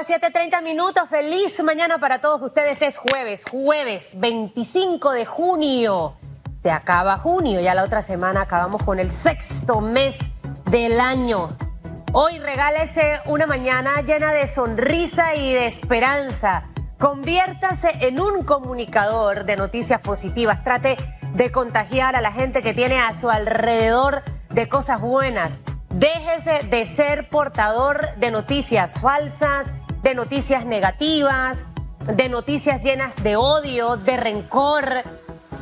las 7:30 minutos. Feliz mañana para todos ustedes. Es jueves, jueves 25 de junio. Se acaba junio, ya la otra semana acabamos con el sexto mes del año. Hoy regálese una mañana llena de sonrisa y de esperanza. Conviértase en un comunicador de noticias positivas. Trate de contagiar a la gente que tiene a su alrededor de cosas buenas. Déjese de ser portador de noticias falsas, de noticias negativas, de noticias llenas de odio, de rencor.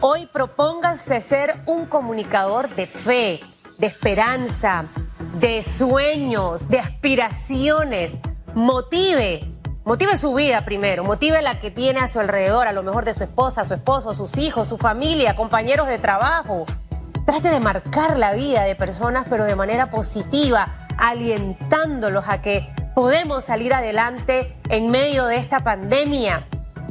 Hoy propóngase ser un comunicador de fe, de esperanza, de sueños, de aspiraciones. Motive, motive su vida primero, motive la que tiene a su alrededor, a lo mejor de su esposa, su esposo, sus hijos, su familia, compañeros de trabajo. Trate de marcar la vida de personas, pero de manera positiva, alientándolos a que podemos salir adelante en medio de esta pandemia.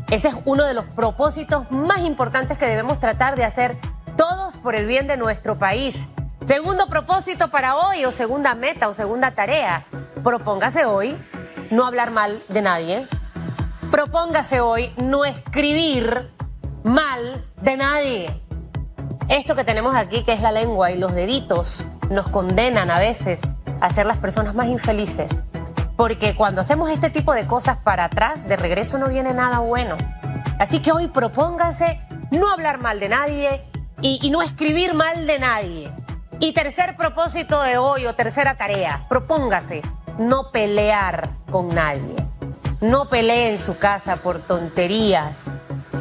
Ese es uno de los propósitos más importantes que debemos tratar de hacer todos por el bien de nuestro país. Segundo propósito para hoy o segunda meta o segunda tarea, propóngase hoy no hablar mal de nadie. Propóngase hoy no escribir mal de nadie. Esto que tenemos aquí, que es la lengua y los deditos, nos condenan a veces a ser las personas más infelices. Porque cuando hacemos este tipo de cosas para atrás, de regreso no viene nada bueno. Así que hoy propóngase no hablar mal de nadie y, y no escribir mal de nadie. Y tercer propósito de hoy o tercera tarea, propóngase no pelear con nadie. No pelee en su casa por tonterías,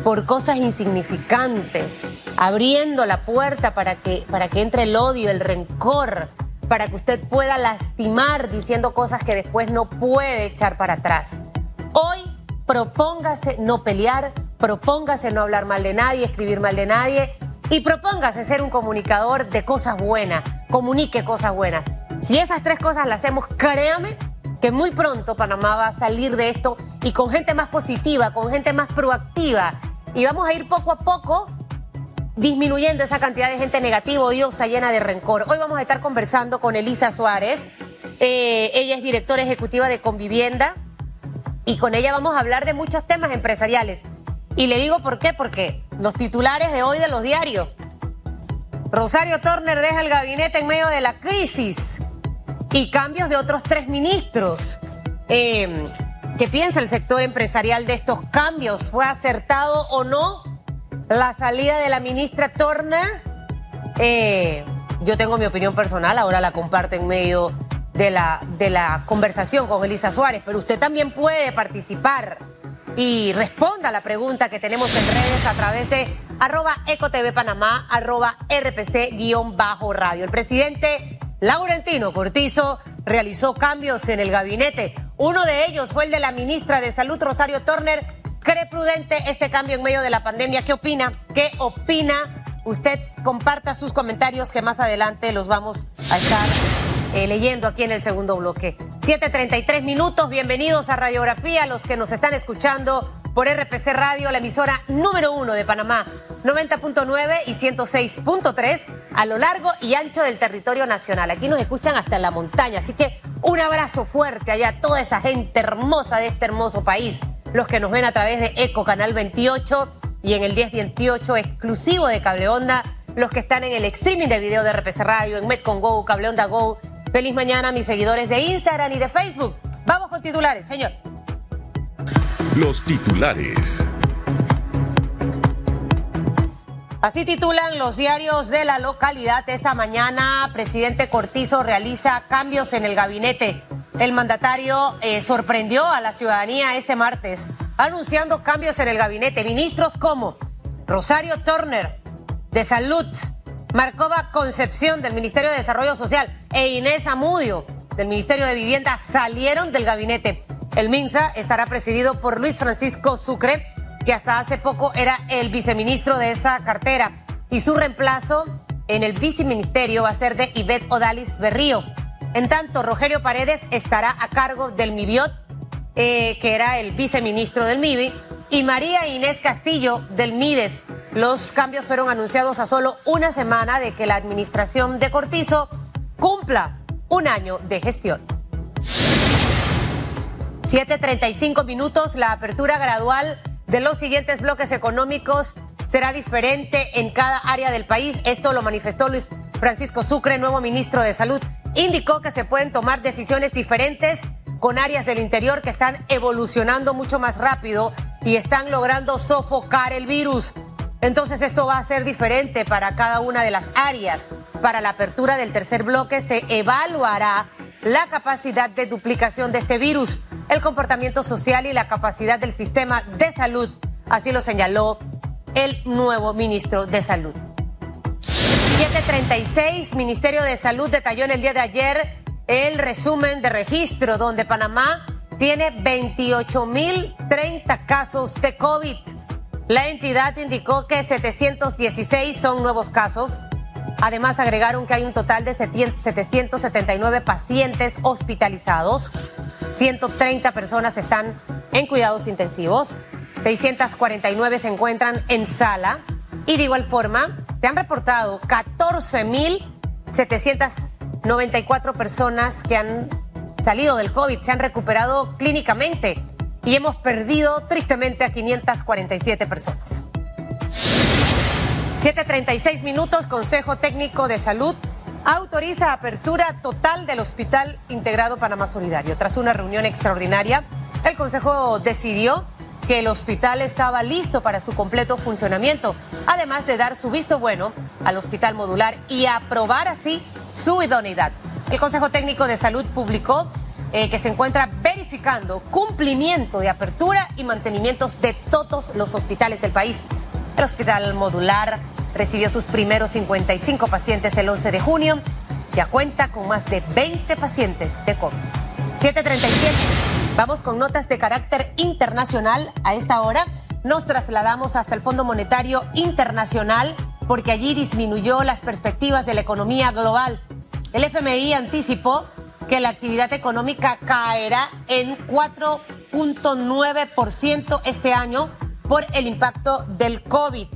por cosas insignificantes, abriendo la puerta para que, para que entre el odio, el rencor, para que usted pueda lastimar diciendo cosas que después no puede echar para atrás. Hoy propóngase no pelear, propóngase no hablar mal de nadie, escribir mal de nadie y propóngase ser un comunicador de cosas buenas, comunique cosas buenas. Si esas tres cosas las hacemos, créame que muy pronto Panamá va a salir de esto y con gente más positiva, con gente más proactiva y vamos a ir poco a poco disminuyendo esa cantidad de gente negativa, odiosa, llena de rencor. Hoy vamos a estar conversando con Elisa Suárez. Eh, ella es directora ejecutiva de Convivienda y con ella vamos a hablar de muchos temas empresariales. Y le digo por qué, porque los titulares de hoy de los diarios. Rosario Turner deja el gabinete en medio de la crisis y cambios de otros tres ministros. Eh, ¿Qué piensa el sector empresarial de estos cambios? ¿Fue acertado o no la salida de la ministra Turner? Eh, yo tengo mi opinión personal, ahora la comparto en medio de la, de la conversación con Elisa Suárez, pero usted también puede participar y responda a la pregunta que tenemos en redes a través de arroba ecotv panamá, arroba rpc-radio. El presidente Laurentino Cortizo realizó cambios en el gabinete. Uno de ellos fue el de la ministra de Salud, Rosario Turner. ¿Cree prudente este cambio en medio de la pandemia? ¿Qué opina? ¿Qué opina? Usted comparta sus comentarios que más adelante los vamos a estar eh, leyendo aquí en el segundo bloque. 7.33 minutos, bienvenidos a Radiografía, los que nos están escuchando por RPC Radio, la emisora número uno de Panamá, 90.9 y 106.3 a lo largo y ancho del territorio nacional. Aquí nos escuchan hasta en la montaña, así que un abrazo fuerte allá a toda esa gente hermosa de este hermoso país, los que nos ven a través de Eco Canal 28 y en el 1028 exclusivo de Cable Onda, los que están en el streaming de video de RPC Radio, en Metcon Go, Cable Onda Go. Feliz mañana mis seguidores de Instagram y de Facebook. Vamos con titulares, señor. Los titulares. Así titulan los diarios de la localidad. Esta mañana, presidente Cortizo realiza cambios en el gabinete. El mandatario eh, sorprendió a la ciudadanía este martes, anunciando cambios en el gabinete. Ministros como Rosario Turner, de Salud, Marcova Concepción, del Ministerio de Desarrollo Social, e Inés Amudio, del Ministerio de Vivienda, salieron del gabinete. El MINSA estará presidido por Luis Francisco Sucre, que hasta hace poco era el viceministro de esa cartera. Y su reemplazo en el viceministerio va a ser de Ivette Odalis Berrío. En tanto, Rogelio Paredes estará a cargo del MIBIOT, eh, que era el viceministro del MIBI, y María Inés Castillo del MIDES. Los cambios fueron anunciados a solo una semana de que la administración de Cortizo cumpla un año de gestión. 7.35 minutos, la apertura gradual de los siguientes bloques económicos será diferente en cada área del país. Esto lo manifestó Luis Francisco Sucre, nuevo ministro de Salud. Indicó que se pueden tomar decisiones diferentes con áreas del interior que están evolucionando mucho más rápido y están logrando sofocar el virus. Entonces esto va a ser diferente para cada una de las áreas. Para la apertura del tercer bloque se evaluará la capacidad de duplicación de este virus, el comportamiento social y la capacidad del sistema de salud. Así lo señaló el nuevo ministro de Salud. 736, Ministerio de Salud detalló en el día de ayer el resumen de registro donde Panamá tiene 28.030 casos de COVID. La entidad indicó que 716 son nuevos casos, Además, agregaron que hay un total de 779 pacientes hospitalizados, 130 personas están en cuidados intensivos, 649 se encuentran en sala. Y de igual forma se han reportado 14.794 personas que han salido del COVID, se han recuperado clínicamente y hemos perdido tristemente a 547 personas. 7.36 minutos, Consejo Técnico de Salud autoriza apertura total del Hospital Integrado Panamá Solidario. Tras una reunión extraordinaria, el Consejo decidió que el hospital estaba listo para su completo funcionamiento, además de dar su visto bueno al hospital modular y aprobar así su idoneidad. El Consejo Técnico de Salud publicó eh, que se encuentra verificando cumplimiento de apertura y mantenimientos de todos los hospitales del país. El hospital modular recibió sus primeros 55 pacientes el 11 de junio. Ya cuenta con más de 20 pacientes de COVID. 737. Vamos con notas de carácter internacional a esta hora. Nos trasladamos hasta el Fondo Monetario Internacional porque allí disminuyó las perspectivas de la economía global. El FMI anticipó que la actividad económica caerá en 4.9% este año por el impacto del COVID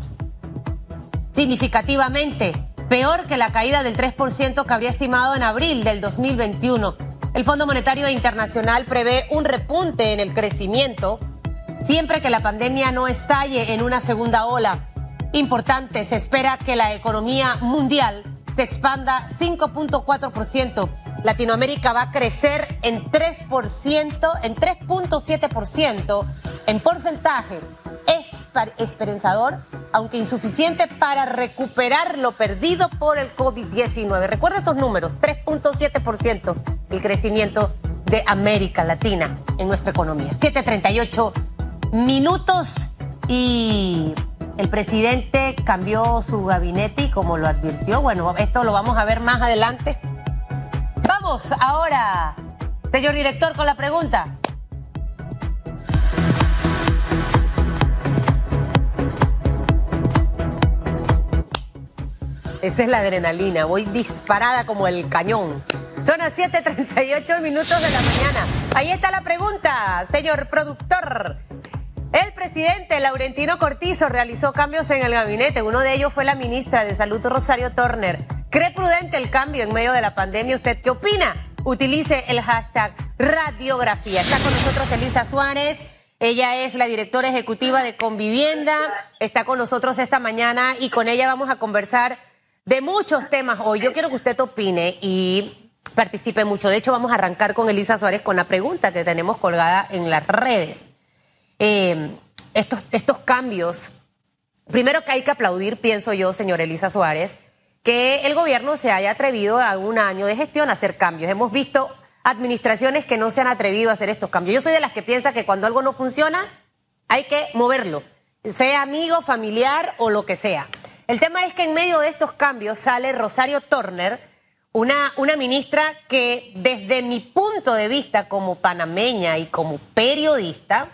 significativamente, peor que la caída del 3% que habría estimado en abril del 2021. El Fondo Monetario Internacional prevé un repunte en el crecimiento siempre que la pandemia no estalle en una segunda ola. Importante, se espera que la economía mundial se expanda 5.4%. Latinoamérica va a crecer en 3%, en 3.7% en porcentaje esperanzador, aunque insuficiente para recuperar lo perdido por el COVID-19. Recuerda esos números, 3.7% el crecimiento de América Latina en nuestra economía. 7.38 minutos y el presidente cambió su gabinete y como lo advirtió, bueno, esto lo vamos a ver más adelante. Vamos ahora, señor director, con la pregunta. Esa es la adrenalina, voy disparada como el cañón. Son las 7:38 minutos de la mañana. Ahí está la pregunta, señor productor. El presidente Laurentino Cortizo realizó cambios en el gabinete. Uno de ellos fue la ministra de Salud, Rosario Turner. ¿Cree prudente el cambio en medio de la pandemia? ¿Usted qué opina? Utilice el hashtag radiografía. Está con nosotros Elisa Suárez. Ella es la directora ejecutiva de Convivienda. Está con nosotros esta mañana y con ella vamos a conversar de muchos temas hoy. Yo quiero que usted opine y participe mucho. De hecho, vamos a arrancar con Elisa Suárez con la pregunta que tenemos colgada en las redes. Eh, estos, estos cambios, primero que hay que aplaudir, pienso yo, señor Elisa Suárez, que el gobierno se haya atrevido a un año de gestión a hacer cambios. Hemos visto administraciones que no se han atrevido a hacer estos cambios. Yo soy de las que piensa que cuando algo no funciona, hay que moverlo, sea amigo, familiar o lo que sea. El tema es que en medio de estos cambios sale Rosario Turner, una, una ministra que desde mi punto de vista como panameña y como periodista,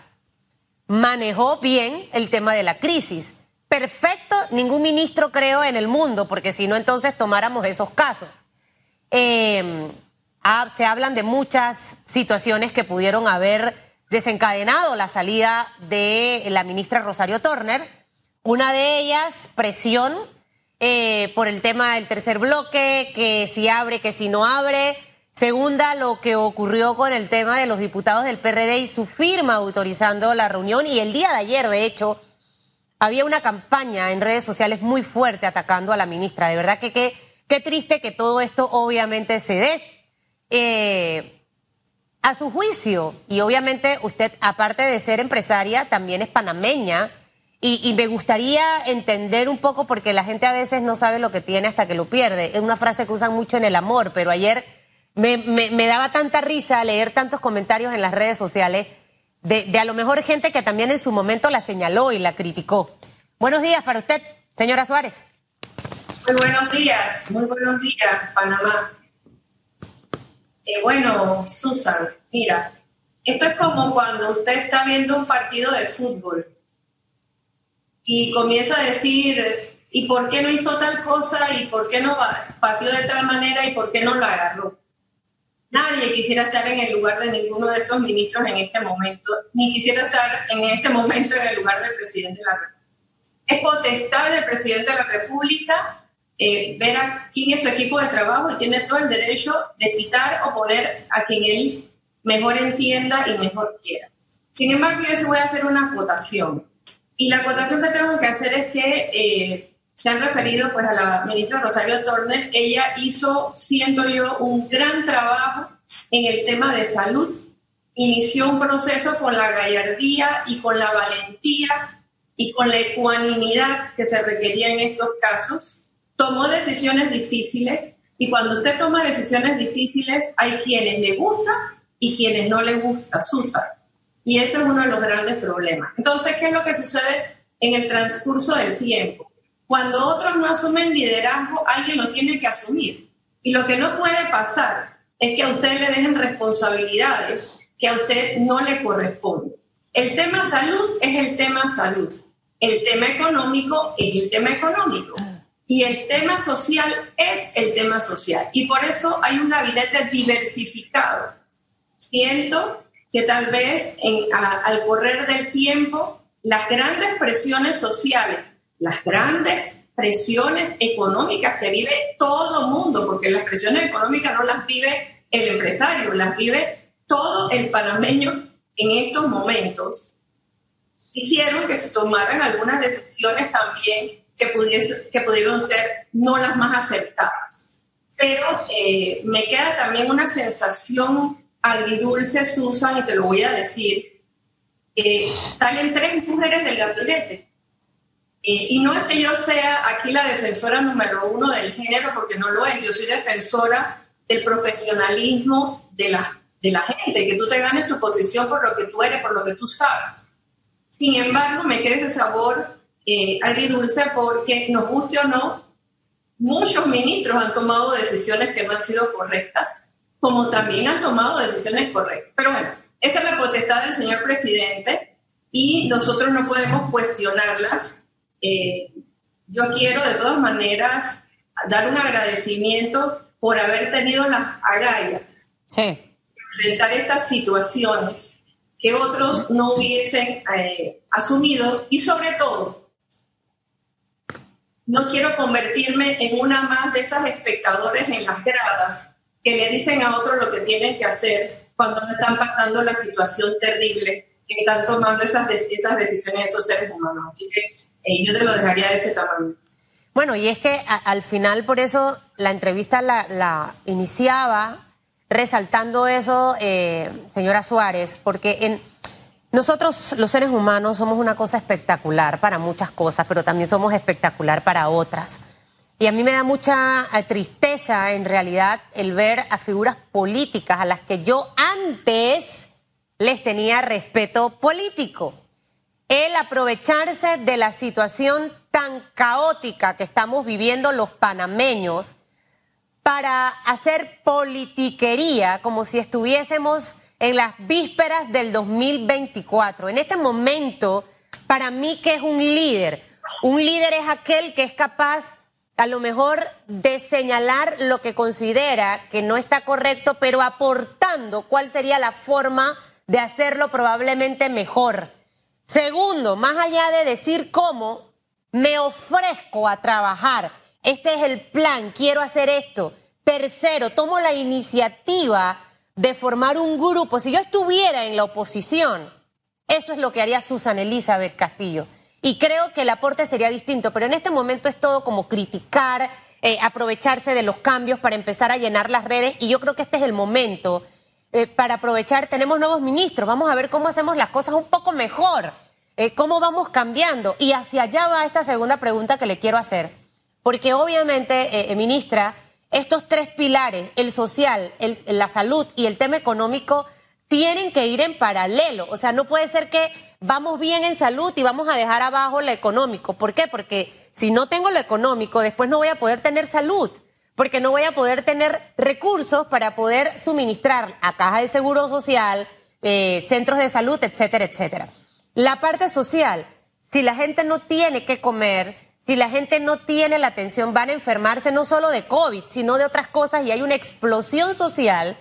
manejó bien el tema de la crisis. Perfecto, ningún ministro creo en el mundo, porque si no entonces tomáramos esos casos. Em, se hablan de muchas situaciones que pudieron haber desencadenado la salida de la ministra Rosario Turner. Una de ellas, presión eh, por el tema del tercer bloque, que si abre, que si no abre. Segunda, lo que ocurrió con el tema de los diputados del PRD y su firma autorizando la reunión. Y el día de ayer, de hecho, había una campaña en redes sociales muy fuerte atacando a la ministra. De verdad que qué, triste que todo esto obviamente se dé. Eh, a su juicio, y obviamente usted, aparte de ser empresaria, también es panameña. Y, y, me gustaría entender un poco, porque la gente a veces no sabe lo que tiene hasta que lo pierde. Es una frase que usan mucho en el amor, pero ayer me, daba tanta risa leer tantos comentarios en las redes sociales de, de, a lo mejor gente que también en su momento la señaló y la criticó. Buenos días para usted, señora Suárez. Muy buenos días, muy buenos días, Panamá. Eh, bueno, Susan, mira, esto es como cuando usted está viendo un partido de fútbol y comienza a decir, ¿y por qué no hizo tal cosa? ¿Y por qué no pateó de tal manera? ¿Y por qué no la agarró? Nadie quisiera estar en el lugar de ninguno de estos ministros en este momento, ni quisiera estar en este momento en el lugar del presidente de la República. Es potestad del presidente de la República eh, ver a quién es su equipo de trabajo y tiene todo el derecho de quitar o poner a quien él mejor entienda y mejor quiera. Sin embargo, yo sí voy a hacer una acotación. Y la acotación que tengo que hacer es que eh, se han referido pues a la ministra Rosario Turner, ella hizo, siento yo, un gran trabajo en el tema de salud, inició un proceso con la gallardía y con la valentía y con la ecuanimidad que se requería en estos casos, tomó decisiones difíciles y cuando usted toma decisiones difíciles hay quienes le gusta y quienes no le gusta, Susa. Y eso es uno de los grandes problemas. Entonces, ¿qué es lo que sucede en el transcurso del tiempo? Cuando otros no asumen liderazgo, alguien lo tiene que asumir. Y lo que no puede pasar es que a usted le dejen responsabilidades que a usted no le corresponden. El tema salud es el tema salud. El tema económico es el tema económico. Y el tema social es el tema social. Y por eso hay un gabinete diversificado. Siento que tal vez al correr del tiempo, las grandes presiones sociales las grandes presiones económicas que vive todo mundo, porque las presiones económicas no las vive el empresario, las vive todo el panameño en estos momentos, hicieron que se tomaran algunas decisiones también que, pudiese, que pudieron ser no las más aceptadas. Pero eh, me queda también una sensación agridulce, Susan, y te lo voy a decir. salen tres mujeres del gabinete eh, y no es que yo sea aquí la defensora número uno del género, porque no lo es, yo soy defensora del profesionalismo de la, de la gente, que tú te ganes tu posición por lo que tú eres, por lo que tú sabes. Sin embargo, me queda ese sabor eh, agridulce porque, nos guste o no, muchos ministros han tomado decisiones que no han sido correctas, como también han tomado decisiones correctas. Pero bueno, esa es la potestad del señor presidente y nosotros no podemos cuestionarlas eh, yo quiero de todas maneras dar un agradecimiento por haber tenido las agallas sí. enfrentar estas situaciones que otros no hubiesen eh, asumido y sobre todo no quiero convertirme en una más de esas espectadores en las gradas que le dicen a otros lo que tienen que hacer cuando no están pasando la situación terrible que están tomando esas, esas decisiones esos seres humanos yo te lo dejaría de ese tamaño. Bueno, y es que al final por eso la entrevista la, iniciaba resaltando eso, eh, señora Suárez, porque en, nosotros los seres humanos somos una cosa espectacular para muchas cosas, pero también somos espectacular para otras. Y a mí me da mucha eh, tristeza en realidad el ver a figuras políticas a las que yo antes les tenía respeto político el aprovecharse de la situación tan caótica que estamos viviendo los panameños para hacer politiquería como si estuviésemos en las vísperas del 2024. En este momento, para mí que es un líder, un líder es aquel que es capaz a lo mejor de señalar lo que considera que no está correcto, pero aportando cuál sería la forma de hacerlo probablemente mejor. Segundo, más allá de decir cómo, me ofrezco a trabajar. Este es el plan, quiero hacer esto. Tercero, tomo la iniciativa de formar un grupo. Si yo estuviera en la oposición, eso es lo que haría Susan Elizabeth Castillo. Y creo que el aporte sería distinto, pero en este momento es todo como criticar, eh, aprovecharse de los cambios para empezar a llenar las redes. Y yo creo que este es el momento eh, para aprovechar. Tenemos nuevos ministros, vamos a ver cómo hacemos las cosas un poco mejor, eh, cómo vamos cambiando. Y hacia allá va esta segunda pregunta que le quiero hacer. Porque obviamente, ministra, estos tres pilares, el social, la salud y el tema económico, tienen que ir en paralelo. O sea, no puede ser que vamos bien en salud y vamos a dejar abajo lo económico. ¿Por qué? Porque si no tengo lo económico, después no voy a poder tener salud, porque no voy a poder tener recursos para poder suministrar a caja de seguro social, eh, centros de salud, etcétera, etcétera. La parte social, si la gente no tiene que comer, si la gente no tiene la atención, van a enfermarse no solo de COVID, sino de otras cosas y hay una explosión social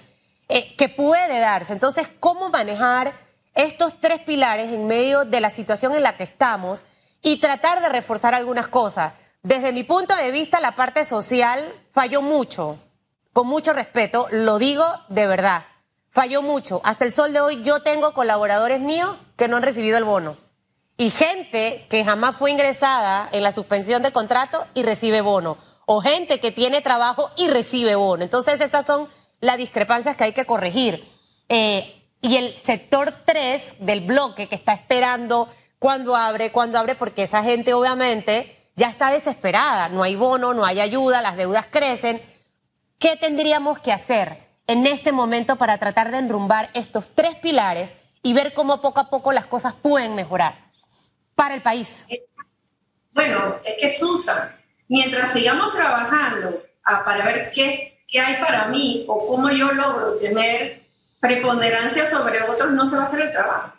eh, que puede darse. Entonces, ¿cómo manejar estos tres pilares en medio de la situación en la que estamos y tratar de reforzar algunas cosas? Desde mi punto de vista, la parte social falló mucho, con mucho respeto, lo digo de verdad, falló mucho. Hasta el sol de hoy yo tengo colaboradores míos que no han recibido el bono y gente que jamás fue ingresada en la suspensión de contrato y recibe bono, o gente que tiene trabajo y recibe bono. Entonces esas son las discrepancias que hay que corregir. Eh, y el sector 3 del bloque que está esperando cuando abre, cuando abre, porque esa gente obviamente ya está desesperada, no hay bono, no hay ayuda, las deudas crecen. ¿Qué tendríamos que hacer en este momento para tratar de enrumbar estos tres pilares y ver cómo poco a poco las cosas pueden mejorar? para el país? Bueno, es que Susan, mientras sigamos trabajando ah, para ver qué, qué hay para mí o cómo yo logro tener preponderancia sobre otros, no se va a hacer el trabajo.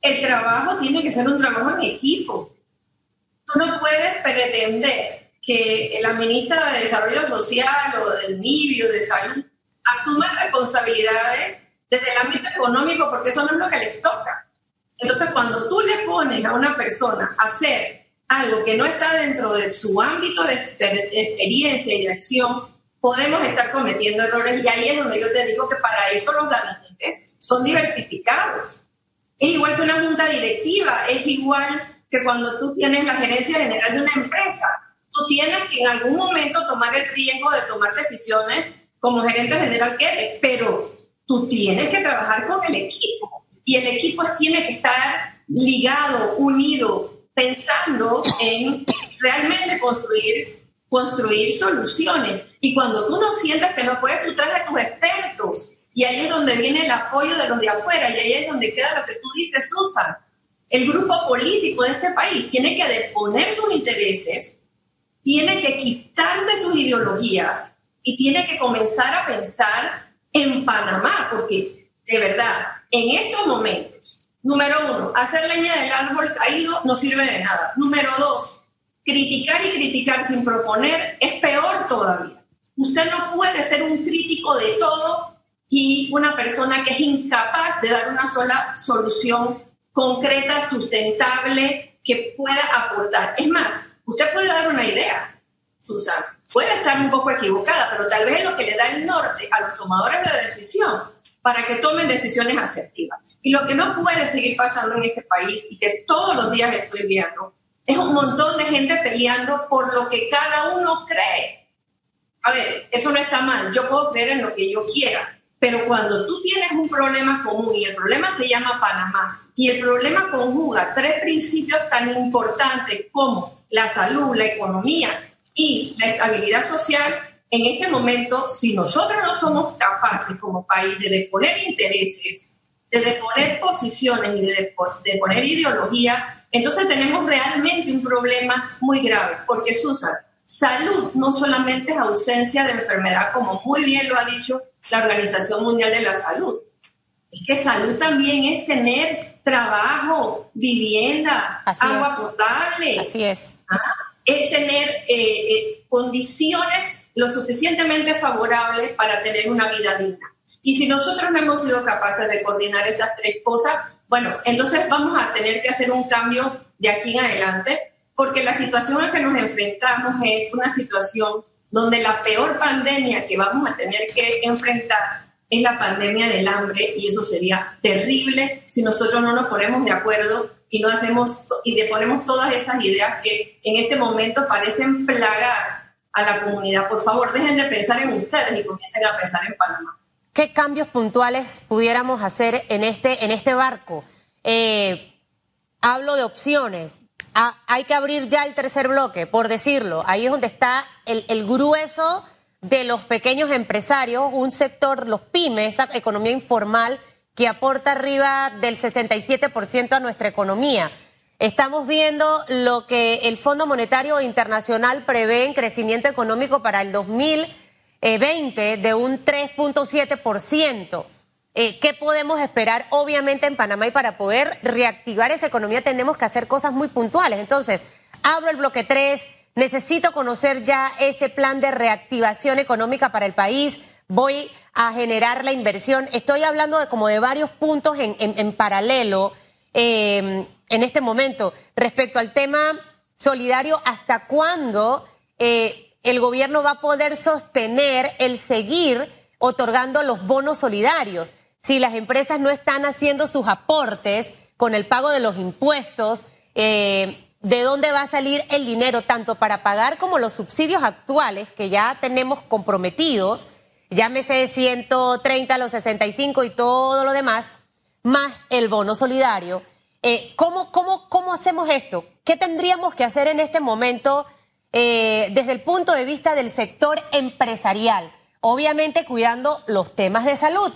El trabajo tiene que ser un trabajo en equipo. Tú no puedes pretender que la ministra de Desarrollo Social o del MIBI o de Salud asuma responsabilidades desde el ámbito económico porque eso no es lo que les toca. Entonces, cuando tú le pones a una persona a hacer algo que no está dentro de su ámbito de, experiencia y de acción, podemos estar cometiendo errores y ahí es donde yo te digo que para eso los gabinetes son diversificados. Es igual que una junta directiva, es igual que cuando tú tienes la gerencia general de una empresa. Tú tienes que en algún momento tomar el riesgo de tomar decisiones como gerente general que eres, pero tú tienes que trabajar con el equipo y el equipo tiene que estar ligado, unido, pensando en realmente construir, construir soluciones. Y cuando tú no sientes que no puedes, tú traes a tus expertos. Y ahí es donde viene el apoyo de los de afuera y ahí es donde queda lo que tú dices, Susan. El grupo político de este país tiene que deponer sus intereses, tiene que quitarse sus ideologías y tiene que comenzar a pensar en Panamá, porque de verdad, en estos momentos, número uno, hacer leña del árbol caído no sirve de nada. Número dos, criticar y criticar sin proponer es peor todavía. Usted no puede ser un crítico de todo y una persona que es incapaz de dar una sola solución concreta, sustentable, que pueda aportar. Es más, usted puede dar una idea, Susan, puede estar un poco equivocada, pero tal vez es lo que le da el norte a los tomadores de decisión para que tomen decisiones asertivas. Y lo que no puede seguir pasando en este país y que todos los días estoy viendo es un montón de gente peleando por lo que cada uno cree. A ver, eso no está mal, yo puedo creer en lo que yo quiera, pero cuando tú tienes un problema común y el problema se llama Panamá y el problema conjuga tres principios tan importantes como la salud, la economía y la estabilidad social, en este momento, si nosotros no somos capaces como país de deponer intereses, de deponer posiciones y de, deponer ideologías, entonces tenemos realmente un problema muy grave, porque Susan, salud no solamente es ausencia de enfermedad, como muy bien lo ha dicho la Organización Mundial de la Salud. Es que salud también es tener trabajo, vivienda, agua potable. Así es. ¿Ah? Es tener eh, eh, condiciones lo suficientemente favorable para tener una vida digna. Y si nosotros no hemos sido capaces de coordinar esas tres cosas, bueno, entonces vamos a tener que hacer un cambio de aquí en adelante, porque la situación a la que nos enfrentamos es una situación donde la peor pandemia que vamos a tener que enfrentar es la pandemia del hambre y eso sería terrible si nosotros no nos ponemos de acuerdo y no hacemos y le ponemos todas esas ideas que en este momento parecen plagar a la comunidad. Por favor, dejen de pensar en ustedes y comiencen a pensar en Panamá. ¿Qué cambios puntuales pudiéramos hacer en este, en este barco? Eh, hablo de opciones. Hay que abrir ya el tercer bloque, por decirlo. Ahí es donde está el, el grueso de los pequeños empresarios, un sector, los pymes, esa economía informal que aporta arriba del 67% a nuestra economía. Estamos viendo lo que el Fondo Monetario Internacional prevé en crecimiento económico para el 2020 de un 3.7%. Eh, ¿Qué podemos esperar? Obviamente en Panamá y para poder reactivar esa economía tenemos que hacer cosas muy puntuales. Entonces, abro el bloque 3, necesito conocer ya ese plan de reactivación económica para el país, voy a generar la inversión. Estoy hablando de como de varios puntos en, paralelo eh, en este momento. Respecto al tema solidario, ¿hasta cuándo eh, el gobierno va a poder sostener el seguir otorgando los bonos solidarios? si las empresas no están haciendo sus aportes con el pago de los impuestos, eh, ¿de dónde va a salir el dinero tanto para pagar como los subsidios actuales que ya tenemos comprometidos, llámese de 130 a los 65 y todo lo demás, más el bono solidario? Eh, ¿cómo, cómo, cómo hacemos esto? ¿Qué tendríamos que hacer en este momento eh, desde el punto de vista del sector empresarial? Obviamente cuidando los temas de salud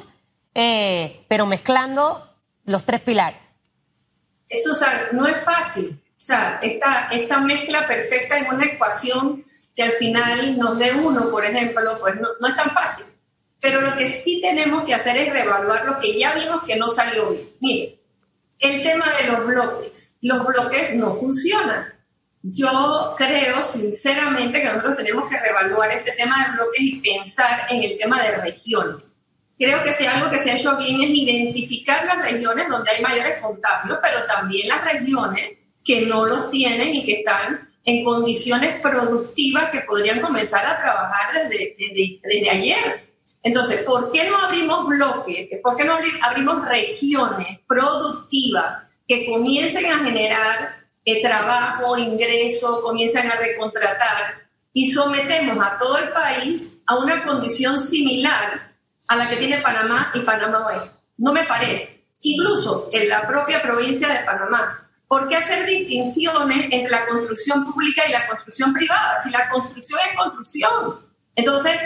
eh, pero mezclando los tres pilares. Eso no es fácil. O sea, esta, esta mezcla perfecta en una ecuación que al final nos dé uno, por ejemplo, pues no, no es tan fácil. Pero lo que sí tenemos que hacer es reevaluar lo que ya vimos que no salió bien. Mire, el tema de los bloques. Los bloques no funcionan. Yo creo sinceramente que nosotros tenemos que reevaluar ese tema de bloques y pensar en el tema de regiones creo que si algo que se ha hecho bien es identificar las regiones donde hay mayores contagios, pero también las regiones que no los tienen y que están en condiciones productivas que podrían comenzar a trabajar desde, desde, ayer. Entonces, ¿por qué no abrimos bloques? ¿Por qué no abrimos regiones productivas que comiencen a generar eh, trabajo, ingreso, comiencen a recontratar y sometemos a todo el país a una condición similar a la que tiene Panamá y Panamá Oeste. No me parece. Incluso en la propia provincia de Panamá. ¿Por qué hacer distinciones entre la construcción pública y la construcción privada? Si la construcción es construcción. Entonces,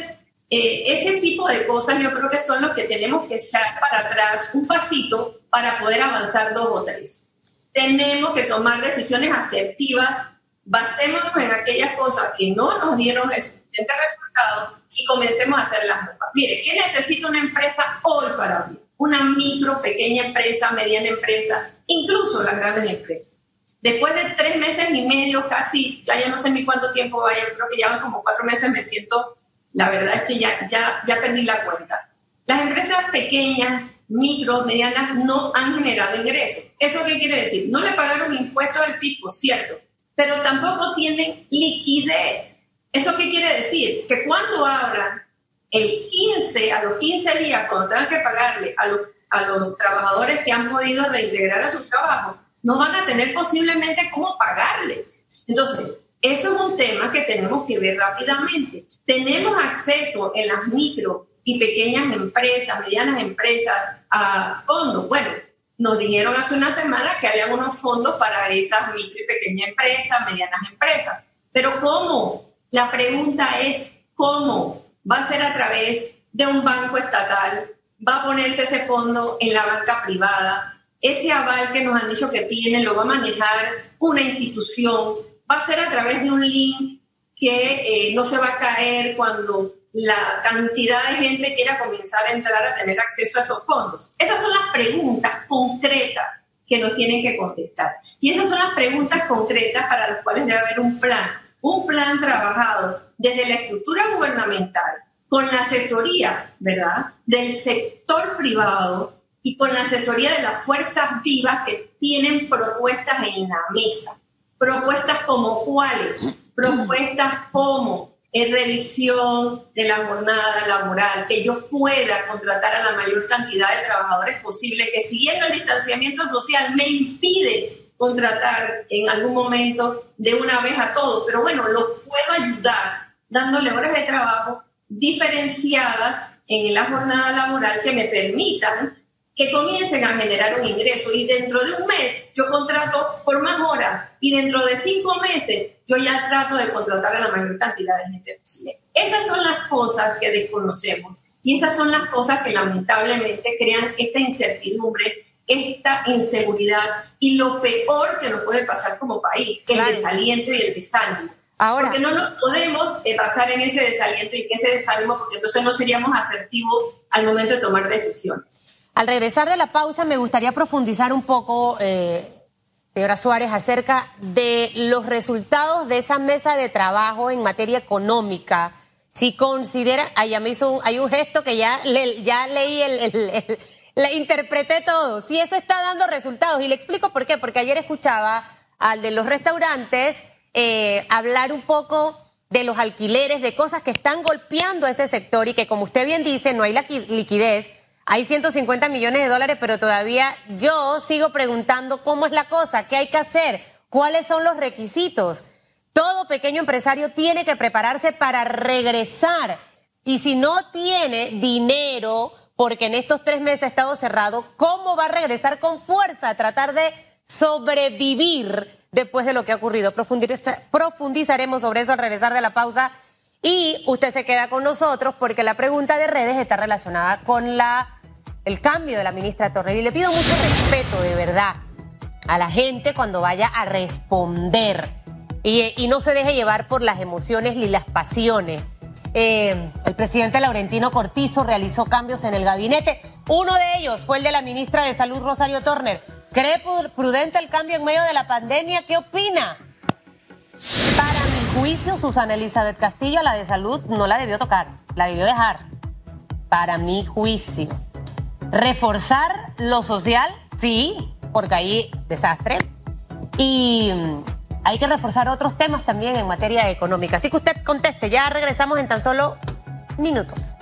eh, ese tipo de cosas yo creo que son los que tenemos que echar para atrás un pasito para poder avanzar dos o tres. Tenemos que tomar decisiones asertivas, basémonos en aquellas cosas que no nos dieron el suficiente resultado y comencemos a hacer las nuevas. Mire, ¿qué necesita una empresa hoy para abrir? Una micro, pequeña empresa, mediana empresa, incluso las grandes empresas. Después de tres meses y medio, casi, ya, ya no sé ni cuánto tiempo vaya, creo que ya van como cuatro meses, me siento, la verdad es que ya, ya, ya perdí la cuenta. Las empresas pequeñas, micro, medianas, no han generado ingresos. ¿Eso qué quiere decir? No le pagaron impuestos al fisco, cierto, pero tampoco tienen liquidez. ¿Eso qué quiere decir? Que cuando abran el 15, a los 15 días, cuando tengan que pagarle a los, a los trabajadores que han podido reintegrar a su trabajo, no van a tener posiblemente cómo pagarles. Entonces, eso es un tema que tenemos que ver rápidamente. Tenemos acceso en las micro y pequeñas empresas, medianas empresas, a fondos. Bueno, nos dijeron hace una semana que había unos fondos para esas micro y pequeñas empresas, medianas empresas. Pero ¿cómo? La pregunta es cómo va a ser a través de un banco estatal, va a ponerse ese fondo en la banca privada, ese aval que nos han dicho que tiene lo va a manejar una institución, va a ser a través de un link que eh, no se va a caer cuando la cantidad de gente quiera comenzar a entrar a tener acceso a esos fondos. Esas son las preguntas concretas que nos tienen que contestar. Y esas son las preguntas concretas para las cuales debe haber un plan un plan trabajado desde la estructura gubernamental, con la asesoría, ¿verdad?, del sector privado y con la asesoría de las fuerzas vivas que tienen propuestas en la mesa. Propuestas como cuáles, propuestas como eh, revisión de la jornada laboral, que yo pueda contratar a la mayor cantidad de trabajadores posible, que siguiendo el distanciamiento social me impide contratar en algún momento de una vez a todos, pero bueno, lo puedo ayudar dándole horas de trabajo diferenciadas en la jornada laboral que me permitan que comiencen a generar un ingreso y dentro de un mes yo contrato por más horas y dentro de cinco meses yo ya trato de contratar a la mayor cantidad de gente posible. Esas son las cosas que desconocemos y esas son las cosas que lamentablemente crean esta incertidumbre, esta inseguridad y lo peor que nos puede pasar como país, el desaliento y el desánimo. Ahora, porque no nos podemos eh, basar en ese desaliento y en ese desánimo, porque entonces no seríamos asertivos al momento de tomar decisiones. Al regresar de la pausa, me gustaría profundizar un poco, eh, señora Suárez, acerca de los resultados de esa mesa de trabajo en materia económica. Si considera, allá me hizo un, hay un gesto que ya, ya leí el, le interpreté todo. Si eso está dando resultados. Y le explico por qué. Porque ayer escuchaba al de los restaurantes eh, hablar un poco de los alquileres, de cosas que están golpeando a ese sector y que, como usted bien dice, no hay la liquidez. Hay 150 millones de dólares, pero todavía yo sigo preguntando cómo es la cosa, qué hay que hacer, cuáles son los requisitos. Todo pequeño empresario tiene que prepararse para regresar. Y si no tiene dinero, porque en estos tres meses ha estado cerrado, ¿cómo va a regresar con fuerza a tratar de sobrevivir después de lo que ha ocurrido. Profundizaremos sobre eso al regresar de la pausa y usted se queda con nosotros porque la pregunta de redes está relacionada con la, el cambio de la ministra Torre. Y le pido mucho respeto, de verdad, a la gente cuando vaya a responder y, no se deje llevar por las emociones ni las pasiones. Eh, el presidente Laurentino Cortizo realizó cambios en el gabinete. Uno de ellos fue el de la ministra de Salud, Rosario Turner. ¿Cree prudente el cambio en medio de la pandemia? ¿Qué opina? Para mi juicio, Susana Elizabeth Castillo, la de salud, no la debió tocar, la debió dejar. Para mi juicio. Reforzar lo social, sí, porque ahí desastre. Y hay que reforzar otros temas también en materia económica. Así que usted conteste, ya regresamos en tan solo minutos.